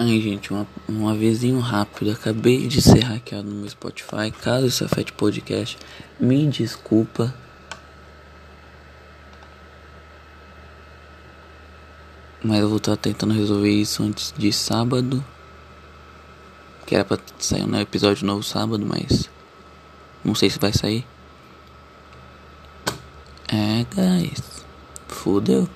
Aí, gente, uma, um avisinho rápido. Acabei de ser hackeado no meu Spotify. Caso isso afete podcast, me desculpa. Mas eu vou estar tentando resolver isso antes de sábado. Que era pra sair um episódio novo sábado, mas. Não sei se vai sair. É, guys. Fudeu.